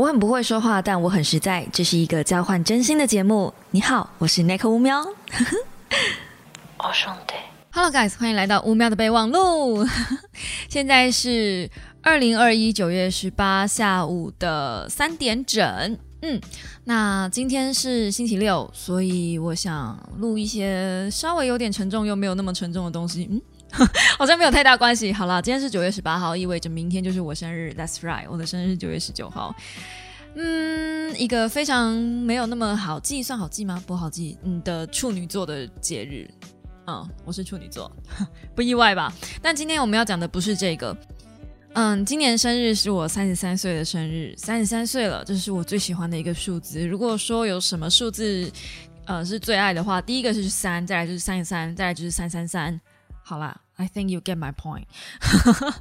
我很不会说话，但我很实在。这是一个交换真心的节目。你好，我是 Nick 乌喵。我兄弟，Hello guys，欢迎来到乌喵的备忘录。现在是二零二一九月十八下午的三点整。嗯，那今天是星期六，所以我想录一些稍微有点沉重又没有那么沉重的东西。嗯。好像没有太大关系。好了，今天是九月十八号，意味着明天就是我生日。That's right，我的生日是九月十九号。嗯，一个非常没有那么好记，算好记吗？不好记。嗯的处女座的节日。嗯，我是处女座，不意外吧？但今天我们要讲的不是这个。嗯，今年生日是我三十三岁的生日，三十三岁了，这是我最喜欢的一个数字。如果说有什么数字，呃，是最爱的话，第一个是三，再来就是三十三，再来就是三三三。好啦，I think you get my point。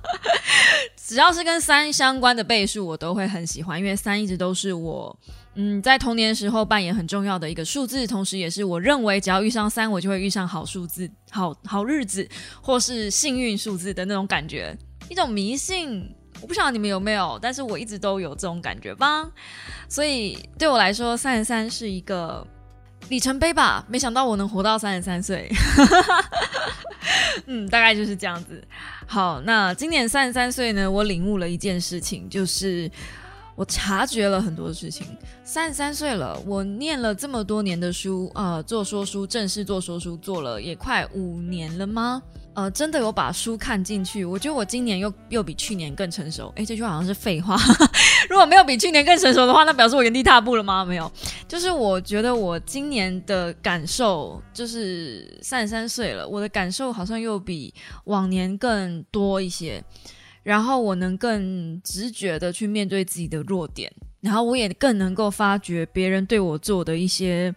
只要是跟三相关的倍数，我都会很喜欢，因为三一直都是我嗯在童年时候扮演很重要的一个数字，同时也是我认为只要遇上三，我就会遇上好数字、好好日子，或是幸运数字的那种感觉，一种迷信。我不晓得你们有没有，但是我一直都有这种感觉吧。所以对我来说，三十三是一个里程碑吧。没想到我能活到三十三岁。嗯，大概就是这样子。好，那今年三十三岁呢，我领悟了一件事情，就是我察觉了很多事情。三十三岁了，我念了这么多年的书，呃，做说书，正式做说书，做了也快五年了吗？呃，真的有把书看进去，我觉得我今年又又比去年更成熟。哎，这句话好像是废话。如果没有比去年更成熟的话，那表示我原地踏步了吗？没有，就是我觉得我今年的感受，就是三十三岁了，我的感受好像又比往年更多一些。然后我能更直觉的去面对自己的弱点，然后我也更能够发觉别人对我做的一些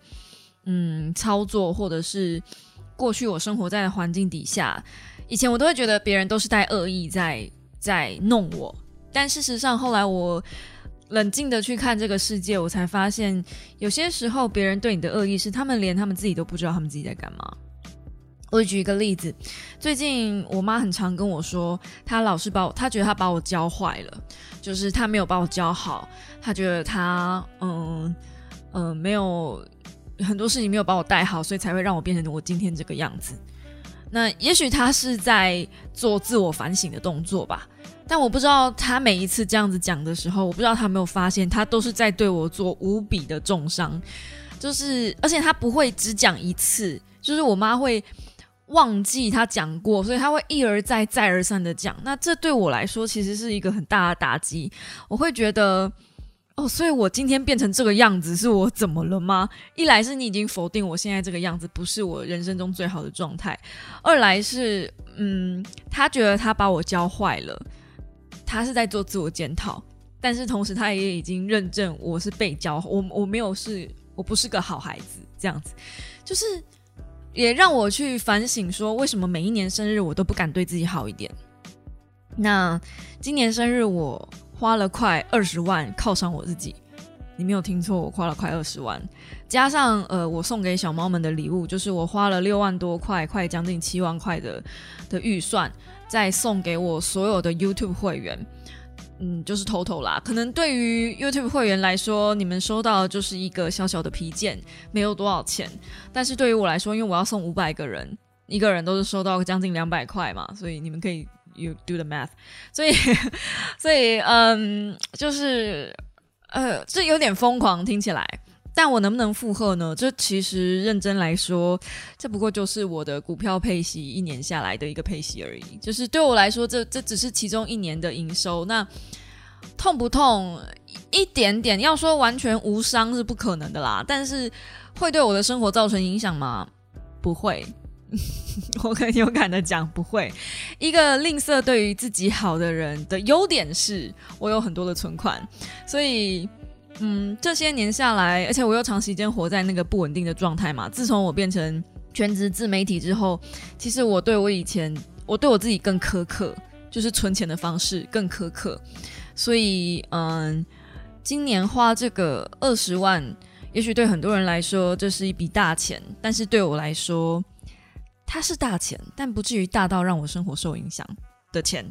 嗯操作，或者是。过去我生活在的环境底下，以前我都会觉得别人都是带恶意在在弄我，但事实上后来我冷静的去看这个世界，我才发现有些时候别人对你的恶意是他们连他们自己都不知道他们自己在干嘛。我举一个例子，最近我妈很常跟我说，她老是把我，她觉得她把我教坏了，就是她没有把我教好，她觉得她嗯嗯没有。很多事情没有把我带好，所以才会让我变成我今天这个样子。那也许他是在做自我反省的动作吧，但我不知道他每一次这样子讲的时候，我不知道他没有发现，他都是在对我做无比的重伤。就是，而且他不会只讲一次，就是我妈会忘记他讲过，所以他会一而再、再而三的讲。那这对我来说其实是一个很大的打击，我会觉得。哦，所以我今天变成这个样子，是我怎么了吗？一来是你已经否定我现在这个样子不是我人生中最好的状态，二来是，嗯，他觉得他把我教坏了，他是在做自我检讨，但是同时他也已经认证我是被教，我我没有是，我不是个好孩子，这样子，就是也让我去反省，说为什么每一年生日我都不敢对自己好一点？那今年生日我。花了快二十万犒赏我自己，你没有听错，我花了快二十万，加上呃，我送给小猫们的礼物，就是我花了六万多块，快将近七万块的的预算，再送给我所有的 YouTube 会员，嗯，就是偷偷啦。可能对于 YouTube 会员来说，你们收到就是一个小小的皮件，没有多少钱，但是对于我来说，因为我要送五百个人，一个人都是收到将近两百块嘛，所以你们可以。You do the math，所以，所以，嗯，就是，呃，这有点疯狂，听起来，但我能不能负荷呢？这其实认真来说，这不过就是我的股票配息一年下来的一个配息而已。就是对我来说，这这只是其中一年的营收。那痛不痛？一点点。要说完全无伤是不可能的啦。但是会对我的生活造成影响吗？不会。我很有感的讲，不会。一个吝啬对于自己好的人的优点是，我有很多的存款。所以，嗯，这些年下来，而且我又长时间活在那个不稳定的状态嘛。自从我变成全职自媒体之后，其实我对我以前，我对我自己更苛刻，就是存钱的方式更苛刻。所以，嗯，今年花这个二十万，也许对很多人来说这是一笔大钱，但是对我来说。它是大钱，但不至于大到让我生活受影响的钱。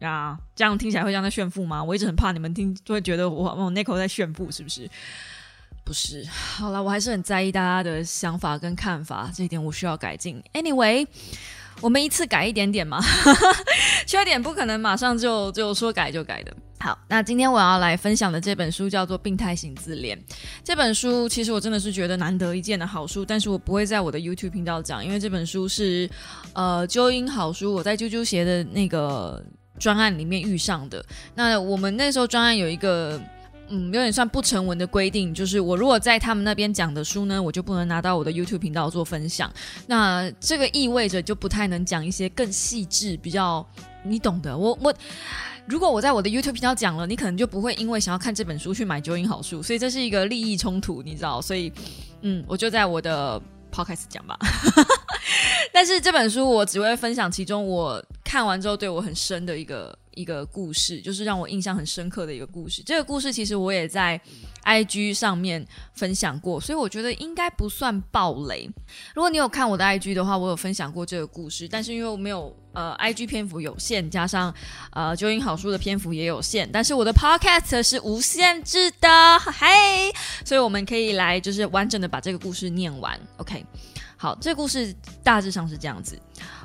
呀，这样听起来会像在炫富吗？我一直很怕你们听就会觉得我我 Nico 在炫富，是不是？不是。好了，我还是很在意大家的想法跟看法，这一点我需要改进。Anyway。我们一次改一点点嘛，缺点不可能马上就就说改就改的。好，那今天我要来分享的这本书叫做《病态型自恋》。这本书其实我真的是觉得难得一见的好书，但是我不会在我的 YouTube 频道讲，因为这本书是呃纠音好书，我在啾啾鞋的那个专案里面遇上的。那我们那时候专案有一个。嗯，有点算不成文的规定，就是我如果在他们那边讲的书呢，我就不能拿到我的 YouTube 频道做分享。那这个意味着就不太能讲一些更细致、比较你懂的。我我如果我在我的 YouTube 频道讲了，你可能就不会因为想要看这本书去买九音好书，所以这是一个利益冲突，你知道？所以嗯，我就在我的 Podcast 讲吧。但是这本书我只会分享其中我看完之后对我很深的一个。一个故事，就是让我印象很深刻的一个故事。这个故事其实我也在 IG 上面分享过，所以我觉得应该不算暴雷。如果你有看我的 IG 的话，我有分享过这个故事。但是因为我没有呃 IG 篇幅有限，加上呃九音好书的篇幅也有限，但是我的 Podcast 是无限制的，嘿，所以我们可以来就是完整的把这个故事念完。OK，好，这个故事大致上是这样子。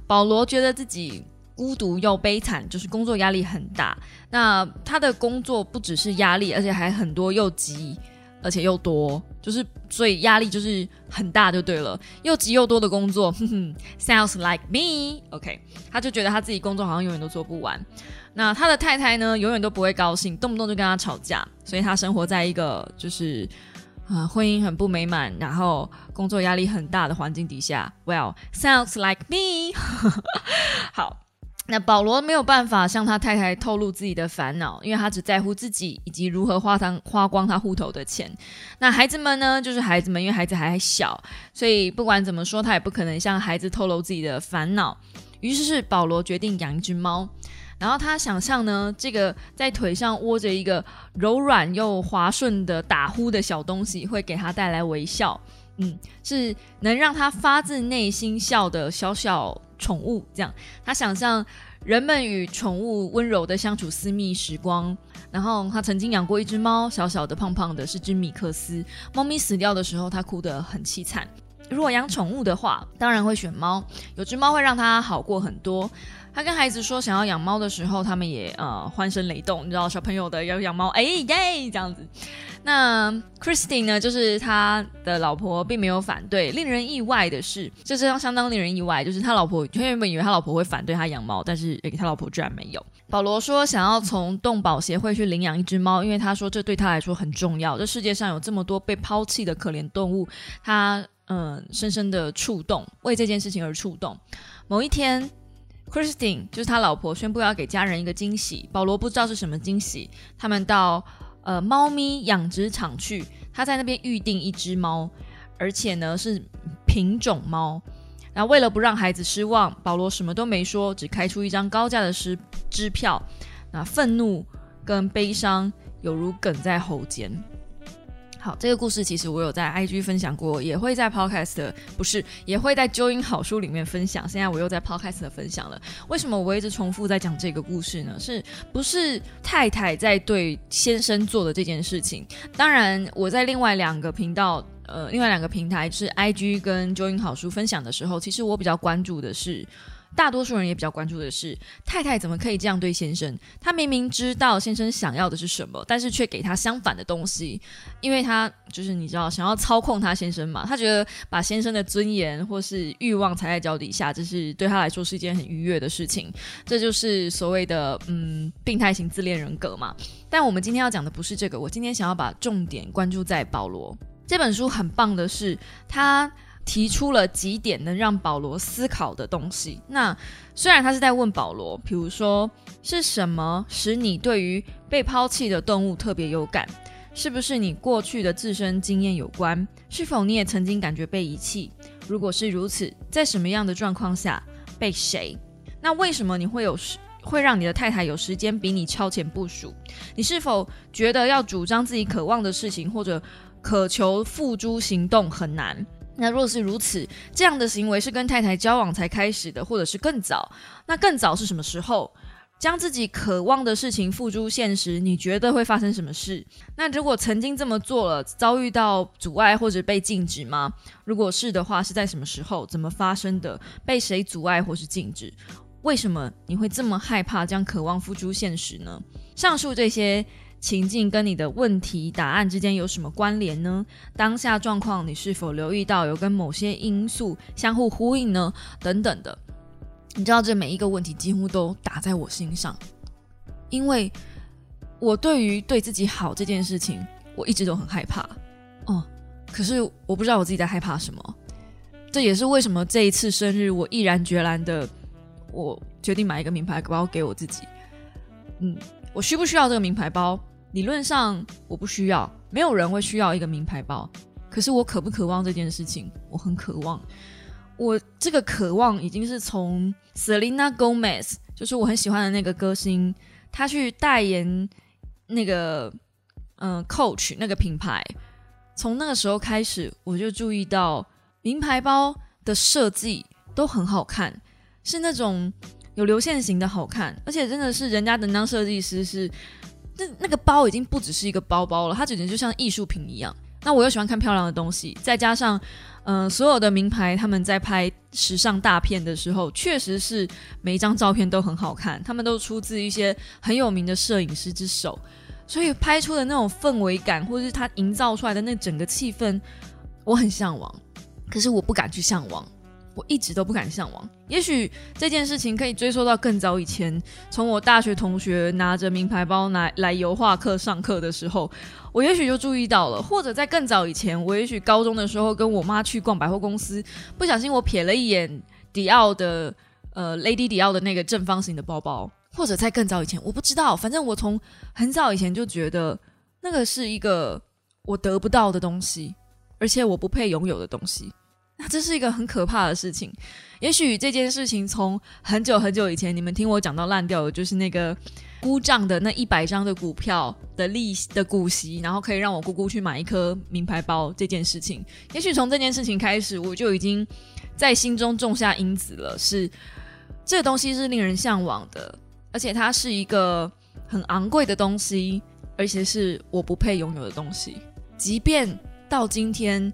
保罗觉得自己。孤独又悲惨，就是工作压力很大。那他的工作不只是压力，而且还很多，又急而且又多，就是所以压力就是很大，就对了。又急又多的工作，哼哼，sounds like me。OK，他就觉得他自己工作好像永远都做不完。那他的太太呢，永远都不会高兴，动不动就跟他吵架，所以他生活在一个就是啊婚姻很不美满，然后工作压力很大的环境底下。Well，sounds like me。好。那保罗没有办法向他太太透露自己的烦恼，因为他只在乎自己以及如何花他花光他户头的钱。那孩子们呢？就是孩子们，因为孩子还小，所以不管怎么说，他也不可能向孩子透露自己的烦恼。于是是保罗决定养一只猫，然后他想象呢，这个在腿上窝着一个柔软又滑顺的打呼的小东西，会给他带来微笑。嗯，是能让他发自内心笑的小小。宠物这样，他想象人们与宠物温柔的相处私密时光。然后他曾经养过一只猫，小小的、胖胖的，是只米克斯。猫咪死掉的时候，他哭得很凄惨。如果养宠物的话，当然会选猫。有只猫会让他好过很多。他跟孩子说想要养猫的时候，他们也呃欢声雷动。你知道小朋友的要养猫，哎耶这样子。那 Christine 呢，就是他的老婆，并没有反对。令人意外的是，这是相当令人意外，就是他老婆他原本以为他老婆会反对他养猫，但是他老婆居然没有。保罗说想要从动保协会去领养一只猫，因为他说这对他来说很重要。这世界上有这么多被抛弃的可怜动物，他嗯深深的触动，为这件事情而触动。某一天。Christine 就是他老婆，宣布要给家人一个惊喜。保罗不知道是什么惊喜。他们到呃猫咪养殖场去，他在那边预定一只猫，而且呢是品种猫。然后为了不让孩子失望，保罗什么都没说，只开出一张高价的支支票。那愤怒跟悲伤犹如梗在喉间。好，这个故事其实我有在 IG 分享过，也会在 Podcast 不是，也会在纠音好书里面分享。现在我又在 Podcast 分享了。为什么我一直重复在讲这个故事呢？是不是太太在对先生做的这件事情？当然，我在另外两个频道，呃，另外两个平台是 IG 跟 Join 好书分享的时候，其实我比较关注的是。大多数人也比较关注的是太太怎么可以这样对先生？他明明知道先生想要的是什么，但是却给他相反的东西，因为他就是你知道想要操控他先生嘛。他觉得把先生的尊严或是欲望踩在脚底下，这是对他来说是一件很愉悦的事情。这就是所谓的嗯病态型自恋人格嘛。但我们今天要讲的不是这个，我今天想要把重点关注在保罗这本书。很棒的是他。提出了几点能让保罗思考的东西。那虽然他是在问保罗，比如说是什么使你对于被抛弃的动物特别有感？是不是你过去的自身经验有关？是否你也曾经感觉被遗弃？如果是如此，在什么样的状况下被谁？那为什么你会有时会让你的太太有时间比你超前部署？你是否觉得要主张自己渴望的事情或者渴求付诸行动很难？那若是如此，这样的行为是跟太太交往才开始的，或者是更早？那更早是什么时候？将自己渴望的事情付诸现实，你觉得会发生什么事？那如果曾经这么做了，遭遇到阻碍或者被禁止吗？如果是的话，是在什么时候？怎么发生的？被谁阻碍或是禁止？为什么你会这么害怕将渴望付诸现实呢？上述这些情境跟你的问题答案之间有什么关联呢？当下状况你是否留意到有跟某些因素相互呼应呢？等等的。你知道这每一个问题几乎都打在我心上，因为我对于对自己好这件事情，我一直都很害怕。哦，可是我不知道我自己在害怕什么。这也是为什么这一次生日，我毅然决然的，我决定买一个名牌包给我自己。嗯，我需不需要这个名牌包？理论上我不需要，没有人会需要一个名牌包。可是我渴不渴望这件事情？我很渴望。我这个渴望已经是从 Selena Gomez，就是我很喜欢的那个歌星，他去代言那个嗯 Coach 那个品牌，从那个时候开始，我就注意到名牌包的设计都很好看，是那种有流线型的好看，而且真的是人家能当设计师是那那个包已经不只是一个包包了，它简直就像艺术品一样。那我又喜欢看漂亮的东西，再加上。嗯，所有的名牌他们在拍时尚大片的时候，确实是每一张照片都很好看。他们都出自一些很有名的摄影师之手，所以拍出的那种氛围感，或者是他营造出来的那整个气氛，我很向往。可是我不敢去向往。我一直都不敢向往。也许这件事情可以追溯到更早以前，从我大学同学拿着名牌包来来油画课上课的时候，我也许就注意到了；或者在更早以前，我也许高中的时候跟我妈去逛百货公司，不小心我瞥了一眼迪奥的呃 Lady 迪奥的那个正方形的包包；或者在更早以前，我不知道，反正我从很早以前就觉得那个是一个我得不到的东西，而且我不配拥有的东西。那 这是一个很可怕的事情。也许这件事情从很久很久以前，你们听我讲到烂掉的，就是那个估账的那一百张的股票的利息的股息，然后可以让我姑姑去买一颗名牌包这件事情。也许从这件事情开始，我就已经在心中种下因子了，是这个东西是令人向往的，而且它是一个很昂贵的东西，而且是我不配拥有的东西。即便到今天。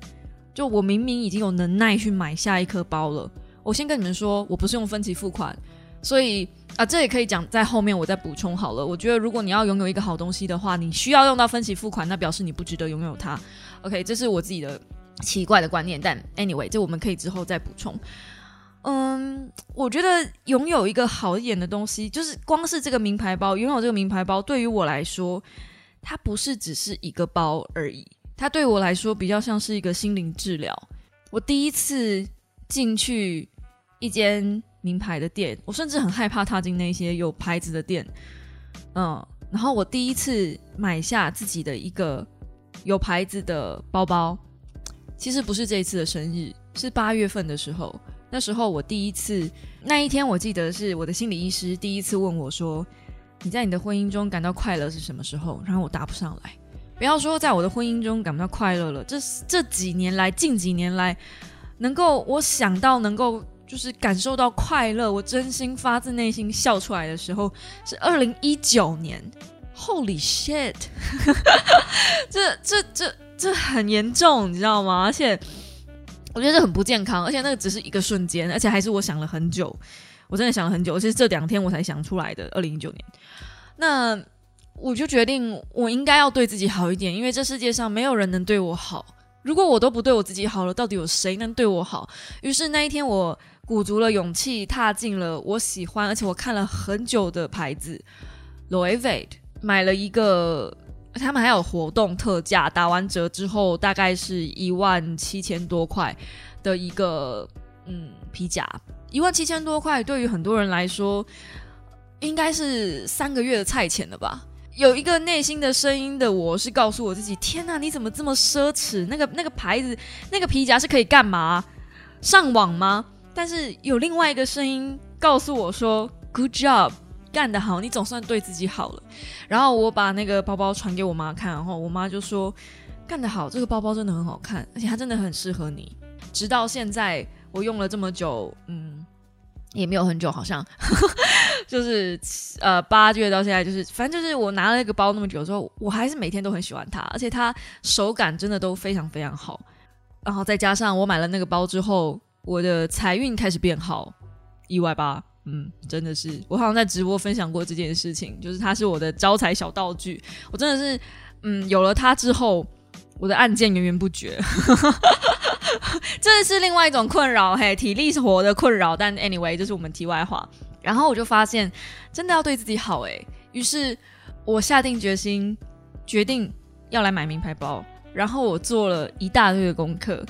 就我明明已经有能耐去买下一颗包了，我先跟你们说，我不是用分期付款，所以啊，这也可以讲在后面我再补充好了。我觉得如果你要拥有一个好东西的话，你需要用到分期付款，那表示你不值得拥有它。OK，这是我自己的奇怪的观念，但 anyway，这我们可以之后再补充。嗯，我觉得拥有一个好一点的东西，就是光是这个名牌包，拥有这个名牌包对于我来说，它不是只是一个包而已。它对我来说比较像是一个心灵治疗。我第一次进去一间名牌的店，我甚至很害怕踏进那些有牌子的店。嗯，然后我第一次买下自己的一个有牌子的包包，其实不是这一次的生日，是八月份的时候。那时候我第一次，那一天我记得是我的心理医师第一次问我说：“你在你的婚姻中感到快乐是什么时候？”然后我答不上来。不要说在我的婚姻中感到快乐了，这这几年来，近几年来，能够我想到能够就是感受到快乐，我真心发自内心笑出来的时候，是二零一九年。Holy shit！这这这这很严重，你知道吗？而且我觉得这很不健康，而且那个只是一个瞬间，而且还是我想了很久，我真的想了很久，而且这两天我才想出来的。二零一九年，那。我就决定，我应该要对自己好一点，因为这世界上没有人能对我好。如果我都不对我自己好了，到底有谁能对我好？于是那一天，我鼓足了勇气，踏进了我喜欢而且我看了很久的牌子 Louis Vuitton，买了一个，他们还有活动特价，打完折之后大概是一万七千多块的一个嗯皮夹，一万七千多块对于很多人来说，应该是三个月的菜钱了吧。有一个内心的声音的我是告诉我自己：天哪，你怎么这么奢侈？那个那个牌子，那个皮夹是可以干嘛？上网吗？但是有另外一个声音告诉我说：Good job，干得好，你总算对自己好了。然后我把那个包包传给我妈看，然后我妈就说：干得好，这个包包真的很好看，而且它真的很适合你。直到现在，我用了这么久，嗯，也没有很久，好像。就是呃八月到现在，就是反正就是我拿了那个包那么久之后，我还是每天都很喜欢它，而且它手感真的都非常非常好。然后再加上我买了那个包之后，我的财运开始变好，意外吧？嗯，真的是，我好像在直播分享过这件事情，就是它是我的招财小道具。我真的是，嗯，有了它之后，我的案件源源不绝。这是另外一种困扰，嘿，体力活的困扰。但 anyway，这是我们题外话。然后我就发现，真的要对自己好，哎。于是我下定决心，决定要来买名牌包。然后我做了一大堆的功课，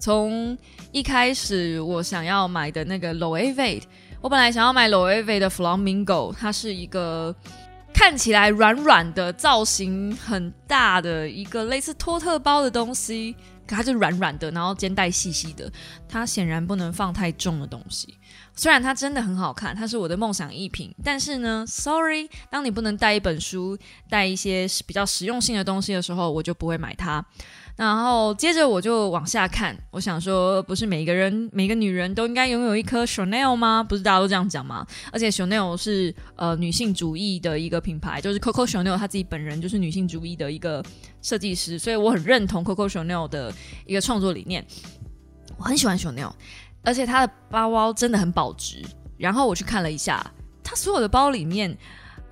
从一开始我想要买的那个 Loewe，我本来想要买 Loewe 的 Flamingo，它是一个看起来软软的、造型很大的一个类似托特包的东西。可它就软软的，然后肩带细细的，它显然不能放太重的东西。虽然它真的很好看，它是我的梦想一品，但是呢，sorry，当你不能带一本书、带一些比较实用性的东西的时候，我就不会买它。然后接着我就往下看，我想说，不是每个人、每个女人都应该拥有一颗 Chanel 吗？不是大家都这样讲吗？而且 Chanel 是呃女性主义的一个品牌，就是 Coco Chanel 她自己本人就是女性主义的一个设计师，所以我很认同 Coco Chanel 的一个创作理念。我很喜欢 Chanel，而且它的包包真的很保值。然后我去看了一下，它所有的包里面。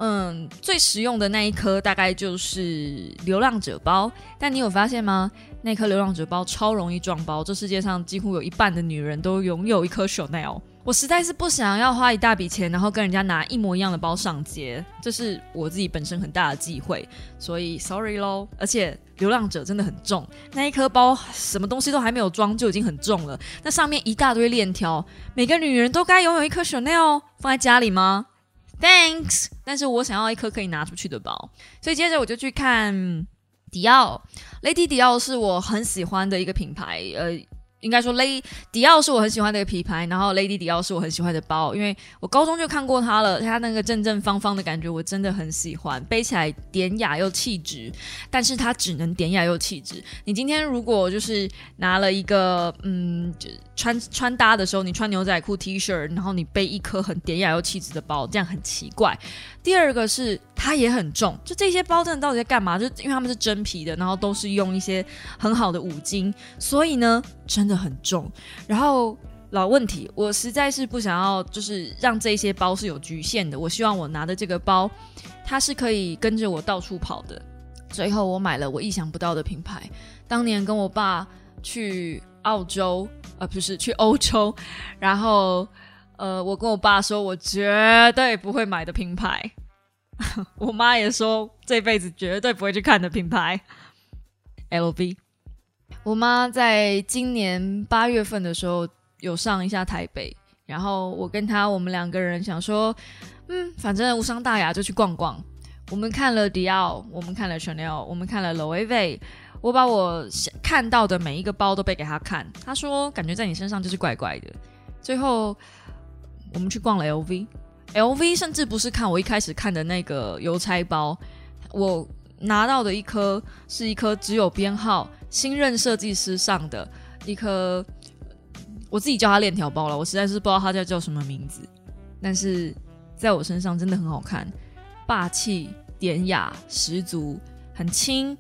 嗯，最实用的那一颗大概就是流浪者包，但你有发现吗？那颗流浪者包超容易撞包，这世界上几乎有一半的女人都拥有一颗 Chanel。我实在是不想要花一大笔钱，然后跟人家拿一模一样的包上街，这是我自己本身很大的忌讳，所以 sorry 咯。而且流浪者真的很重，那一颗包什么东西都还没有装就已经很重了，那上面一大堆链条，每个女人都该拥有一颗 Chanel 放在家里吗？Thanks，但是我想要一颗可以拿出去的包，所以接着我就去看迪奥，Lady 迪奥是我很喜欢的一个品牌，呃。应该说，Lady 迪奥是我很喜欢的一个品牌，然后 Lady 迪奥是我很喜欢的包，因为我高中就看过它了，它那个正正方方的感觉我真的很喜欢，背起来典雅又气质，但是它只能典雅又气质。你今天如果就是拿了一个嗯，穿穿搭的时候，你穿牛仔裤 T 恤，然后你背一颗很典雅又气质的包，这样很奇怪。第二个是它也很重，就这些包真的到底在干嘛？就因为它们是真皮的，然后都是用一些很好的五金，所以呢，真的很重。然后老问题，我实在是不想要，就是让这些包是有局限的。我希望我拿的这个包，它是可以跟着我到处跑的。最后我买了我意想不到的品牌，当年跟我爸去澳洲，呃，不是去欧洲，然后。呃，我跟我爸说，我绝对不会买的品牌。我妈也说，这辈子绝对不会去看的品牌，LV。我妈在今年八月份的时候有上一下台北，然后我跟她，我们两个人想说，嗯，反正无伤大雅，就去逛逛。我们看了迪奥，我们看了 Chanel，我们看了 Loewe。我把我看到的每一个包都背给她看，她说感觉在你身上就是怪怪的。最后。我们去逛了 LV L V 甚至不是看我一开始看的那个邮差包，我拿到的一颗是一颗只有编号新任设计师上的一颗，我自己叫它链条包了，我实在是不知道它叫叫什么名字，但是在我身上真的很好看，霸气典雅十足，很轻。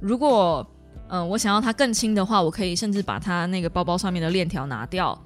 如果嗯我想要它更轻的话，我可以甚至把它那个包包上面的链条拿掉，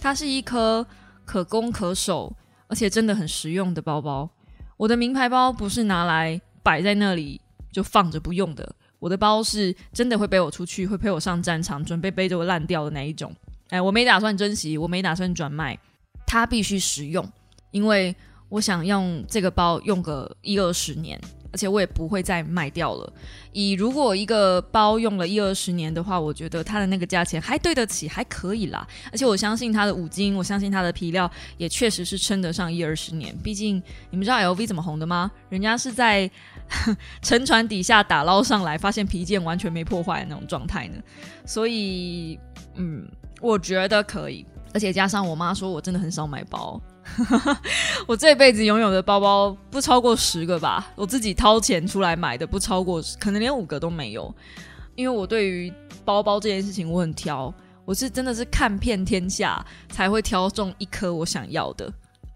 它是一颗。可攻可守，而且真的很实用的包包。我的名牌包不是拿来摆在那里就放着不用的，我的包是真的会背我出去，会陪我上战场，准备背着我烂掉的那一种。哎，我没打算珍惜，我没打算转卖，它必须实用，因为我想用这个包用个一二十年。而且我也不会再卖掉了。以如果一个包用了一二十年的话，我觉得它的那个价钱还对得起，还可以啦。而且我相信它的五金，我相信它的皮料也确实是撑得上一二十年。毕竟你们知道 LV 怎么红的吗？人家是在 沉船底下打捞上来，发现皮件完全没破坏的那种状态呢。所以，嗯，我觉得可以。而且加上我妈说我真的很少买包。我这辈子拥有的包包不超过十个吧，我自己掏钱出来买的不超过，可能连五个都没有。因为我对于包包这件事情我很挑，我是真的是看遍天下才会挑中一颗我想要的。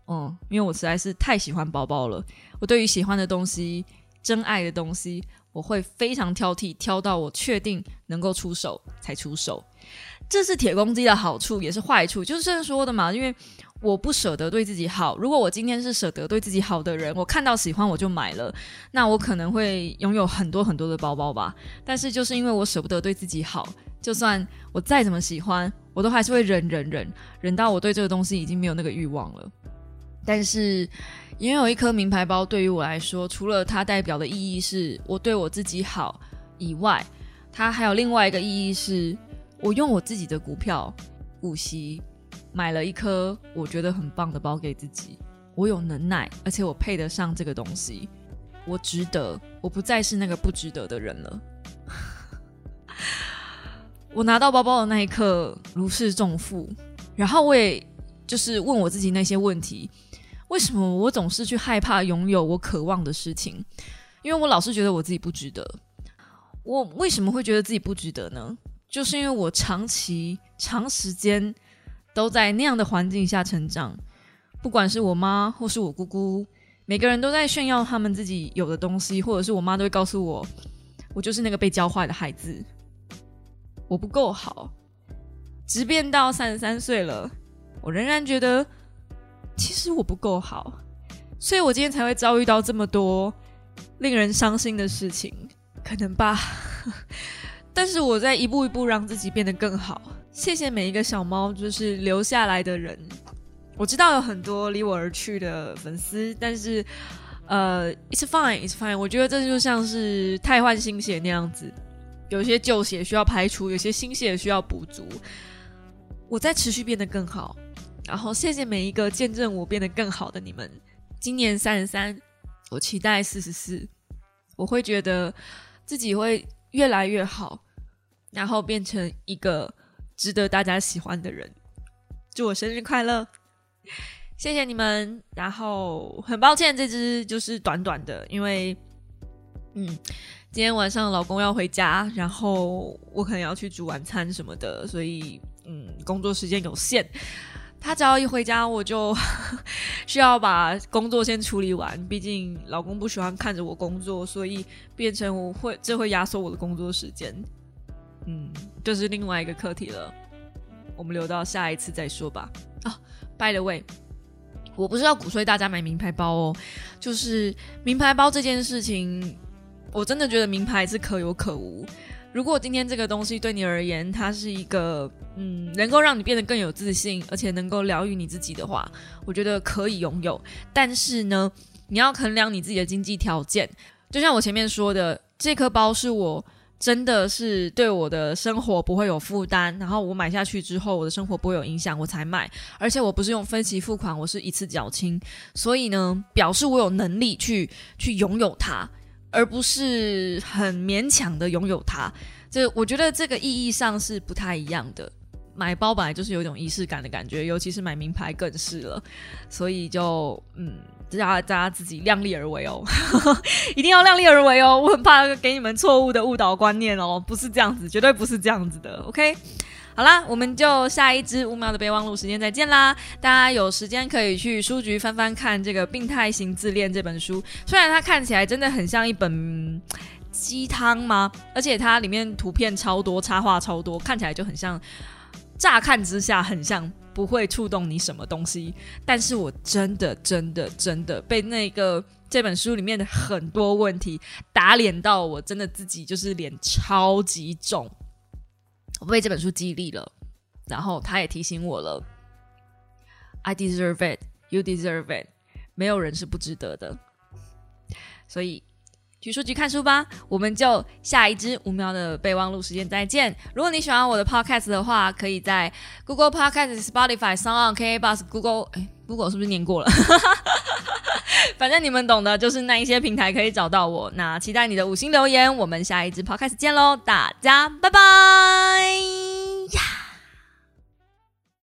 嗯，因为我实在是太喜欢包包了。我对于喜欢的东西、真爱的东西，我会非常挑剔，挑到我确定能够出手才出手。这是铁公鸡的好处，也是坏处，就是说的嘛。因为我不舍得对自己好。如果我今天是舍得对自己好的人，我看到喜欢我就买了，那我可能会拥有很多很多的包包吧。但是就是因为我舍不得对自己好，就算我再怎么喜欢，我都还是会忍忍忍，忍到我对这个东西已经没有那个欲望了。但是拥有一颗名牌包对于我来说，除了它代表的意义是我对我自己好以外，它还有另外一个意义是。我用我自己的股票股息买了一颗我觉得很棒的包给自己。我有能耐，而且我配得上这个东西，我值得。我不再是那个不值得的人了。我拿到包包的那一刻如释重负，然后我也就是问我自己那些问题：为什么我总是去害怕拥有我渴望的事情？因为我老是觉得我自己不值得。我为什么会觉得自己不值得呢？就是因为我长期、长时间都在那样的环境下成长，不管是我妈或是我姑姑，每个人都在炫耀他们自己有的东西，或者是我妈都会告诉我，我就是那个被教坏的孩子，我不够好。即便到三十三岁了，我仍然觉得其实我不够好，所以我今天才会遭遇到这么多令人伤心的事情，可能吧。但是我在一步一步让自己变得更好。谢谢每一个小猫，就是留下来的人。我知道有很多离我而去的粉丝，但是呃，it's fine，it's fine。我觉得这就像是太换新血那样子，有些旧血需要排除，有些新血需要补足。我在持续变得更好，然后谢谢每一个见证我变得更好的你们。今年三十三，我期待四十四，我会觉得自己会。越来越好，然后变成一个值得大家喜欢的人。祝我生日快乐！谢谢你们。然后很抱歉，这支就是短短的，因为嗯，今天晚上老公要回家，然后我可能要去煮晚餐什么的，所以嗯，工作时间有限。他只要一回家，我就 需要把工作先处理完。毕竟老公不喜欢看着我工作，所以变成我会这会压缩我的工作时间。嗯，这是另外一个课题了，我们留到下一次再说吧。啊，by the way，我不是要鼓吹大家买名牌包哦，就是名牌包这件事情，我真的觉得名牌是可有可无。如果今天这个东西对你而言，它是一个嗯，能够让你变得更有自信，而且能够疗愈你自己的话，我觉得可以拥有。但是呢，你要衡量你自己的经济条件。就像我前面说的，这颗包是我真的是对我的生活不会有负担，然后我买下去之后，我的生活不会有影响，我才买。而且我不是用分期付款，我是一次缴清，所以呢，表示我有能力去去拥有它。而不是很勉强的拥有它，这我觉得这个意义上是不太一样的。买包本来就是有一种仪式感的感觉，尤其是买名牌更是了。所以就嗯，大家大家自己量力而为哦，一定要量力而为哦。我很怕给你们错误的误导观念哦，不是这样子，绝对不是这样子的。OK。好啦，我们就下一支五秒的备忘录时间再见啦！大家有时间可以去书局翻翻看这个《病态型自恋》这本书，虽然它看起来真的很像一本鸡汤吗？而且它里面图片超多，插画超多，看起来就很像，乍看之下很像不会触动你什么东西。但是我真的真的真的被那个这本书里面的很多问题打脸到，我真的自己就是脸超级肿。我被这本书激励了，然后他也提醒我了：“I deserve it, you deserve it。”没有人是不值得的，所以去书局看书吧。我们就下一支五秒的备忘录时间再见。如果你喜欢我的 podcast 的话，可以在 Google Podcast、Spotify、Sound、KK Bus、Google 哎，Google 是不是念过了？反正你们懂的，就是那一些平台可以找到我。那期待你的五星留言，我们下一支 podcast 见喽，大家拜拜呀。